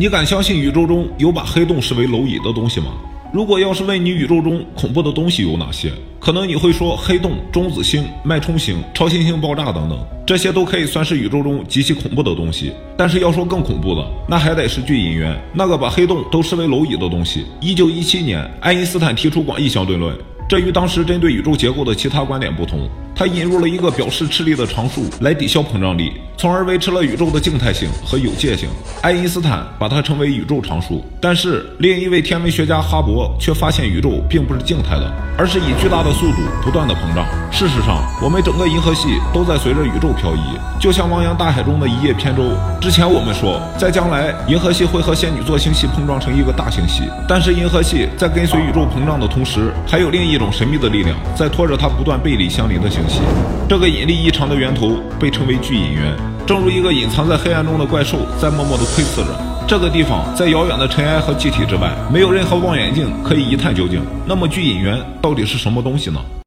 你敢相信宇宙中有把黑洞视为蝼蚁的东西吗？如果要是问你宇宙中恐怖的东西有哪些，可能你会说黑洞、中子星、脉冲星、超新星爆炸等等，这些都可以算是宇宙中极其恐怖的东西。但是要说更恐怖的，那还得是巨引源，那个把黑洞都视为蝼蚁的东西。一九一七年，爱因斯坦提出广义相对论，这与当时针对宇宙结构的其他观点不同。他引入了一个表示斥力的常数来抵消膨胀力，从而维持了宇宙的静态性和有界性。爱因斯坦把它称为宇宙常数。但是另一位天文学家哈勃却发现宇宙并不是静态的，而是以巨大的速度不断的膨胀。事实上，我们整个银河系都在随着宇宙漂移，就像汪洋大海中的一叶扁舟。之前我们说，在将来银河系会和仙女座星系碰撞成一个大星系，但是银河系在跟随宇宙膨胀的同时，还有另一种神秘的力量在拖着它不断背离相邻的星。这个引力异常的源头被称为巨引源，正如一个隐藏在黑暗中的怪兽在默默地窥视着。这个地方在遥远的尘埃和气体之外，没有任何望远镜可以一探究竟。那么巨引源到底是什么东西呢？